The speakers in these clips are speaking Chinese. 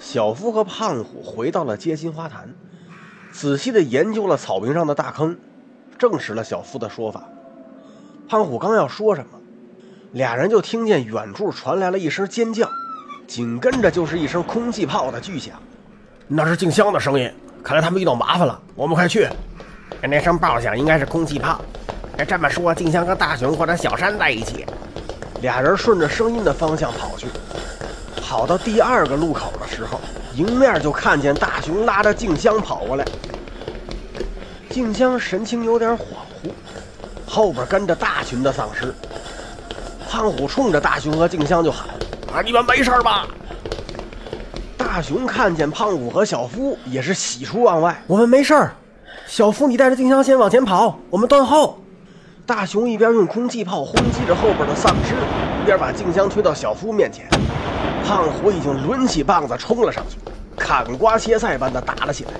小夫和胖虎回到了街心花坛，仔细的研究了草坪上的大坑，证实了小夫的说法。胖虎刚要说什么，俩人就听见远处传来了一声尖叫，紧跟着就是一声空气炮的巨响。那是静香的声音，看来他们遇到麻烦了，我们快去。那声爆响应该是空气炮。这么说，静香和大熊或者小山在一起。俩人顺着声音的方向跑去。跑到第二个路口的时候，迎面就看见大熊拉着静香跑过来。静香神情有点恍惚，后边跟着大群的丧尸。胖虎冲着大熊和静香就喊：“啊，你们没事吧？”大熊看见胖虎和小夫，也是喜出望外：“我们没事儿。小夫，你带着静香先往前跑，我们断后。”大熊一边用空气炮轰击着后边的丧尸，一边把静香推到小夫面前。胖虎已经抡起棒子冲了上去，砍瓜切菜般的打了起来。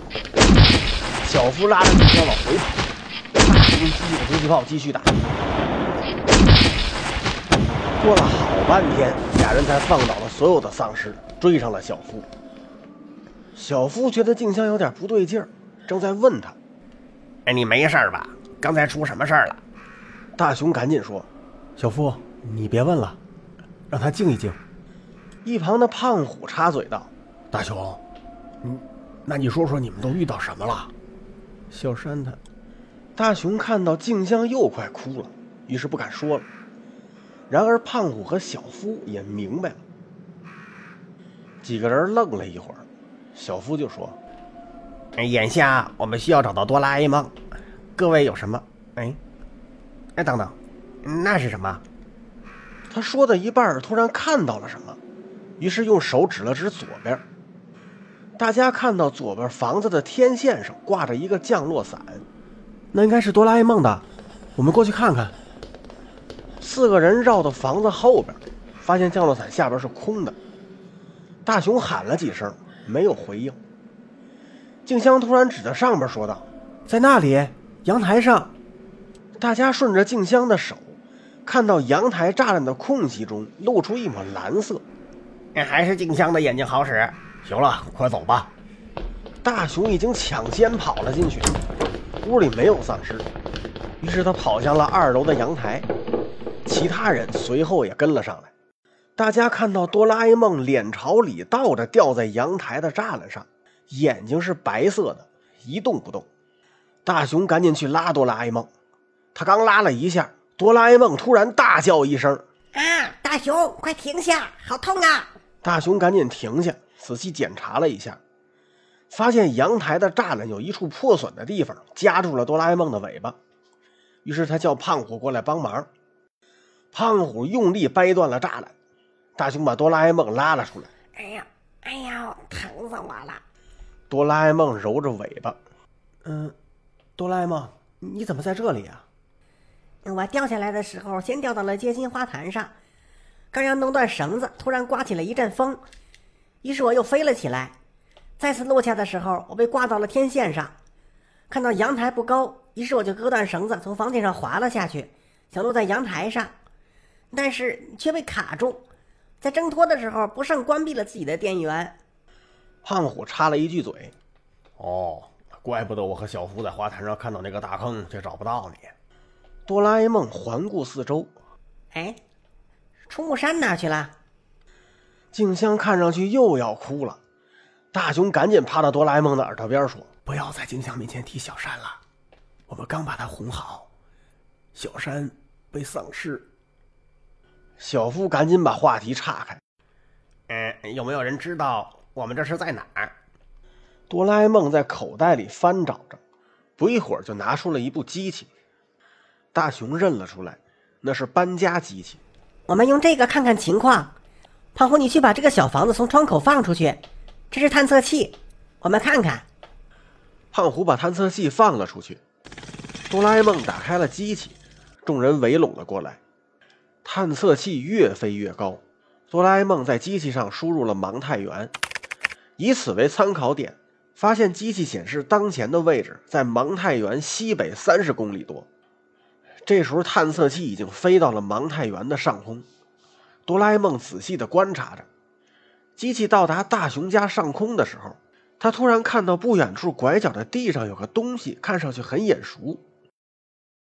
小夫拉着静香往回跑，大熊举着空气炮继续打。过了好半天，俩人才放倒了所有的丧尸，追上了小夫。小夫觉得静香有点不对劲儿，正在问他：“哎，你没事吧？刚才出什么事儿了？”大雄赶紧说：“小夫，你别问了，让他静一静。”一旁的胖虎插嘴道：“大雄，嗯，那你说说你们都遇到什么了？”小山他，大雄看到静香又快哭了，于是不敢说了。然而胖虎和小夫也明白了。几个人愣了一会儿，小夫就说：“眼下我们需要找到哆啦 A 梦，各位有什么？哎。”哎，等等，那是什么？他说的一半，突然看到了什么，于是用手指了指左边。大家看到左边房子的天线上挂着一个降落伞，那应该是哆啦 A 梦的。我们过去看看。四个人绕到房子后边，发现降落伞下边是空的。大熊喊了几声，没有回应。静香突然指着上边说道：“在那里，阳台上。”大家顺着静香的手，看到阳台栅栏的空隙中露出一抹蓝色。还是静香的眼睛好使。行了，快走吧。大雄已经抢先跑了进去，屋里没有丧尸，于是他跑向了二楼的阳台。其他人随后也跟了上来。大家看到哆啦 A 梦脸朝里倒着吊在阳台的栅栏上，眼睛是白色的，一动不动。大雄赶紧去拉哆啦 A 梦。他刚拉了一下，哆啦 A 梦突然大叫一声：“啊！大雄，快停下，好痛啊！”大熊赶紧停下，仔细检查了一下，发现阳台的栅栏有一处破损的地方，夹住了哆啦 A 梦的尾巴。于是他叫胖虎过来帮忙。胖虎用力掰断了栅栏，大熊把哆啦 A 梦拉了出来。“哎呀，哎呀，疼死我了！”哆啦 A 梦揉着尾巴：“嗯，哆啦 A 梦，你怎么在这里啊？”我掉下来的时候，先掉到了街心花坛上，刚要弄断绳子，突然刮起了一阵风，于是我又飞了起来。再次落下的时候，我被挂到了天线上。看到阳台不高，于是我就割断绳子，从房顶上滑了下去，想落在阳台上，但是却被卡住。在挣脱的时候，不慎关闭了自己的电源。胖虎插了一句嘴：“哦，怪不得我和小夫在花坛上看到那个大坑，却找不到你。”哆啦 A 梦环顾四周，哎，出木山哪去了？静香看上去又要哭了。大雄赶紧趴到哆啦 A 梦的耳朵边说：“不要在静香面前提小山了，我们刚把他哄好，小山被丧尸。”小夫赶紧把话题岔开：“嗯，有没有人知道我们这是在哪儿？”哆啦 A 梦在口袋里翻找着，不一会儿就拿出了一部机器。大雄认了出来，那是搬家机器。我们用这个看看情况。胖虎，你去把这个小房子从窗口放出去。这是探测器，我们看看。胖虎把探测器放了出去。哆啦 A 梦打开了机器，众人围拢了过来。探测器越飞越高，哆啦 A 梦在机器上输入了芒太原，以此为参考点，发现机器显示当前的位置在芒太原西北三十公里多。这时候，探测器已经飞到了芒太原的上空。哆啦 A 梦仔细的观察着，机器到达大雄家上空的时候，他突然看到不远处拐角的地上有个东西，看上去很眼熟。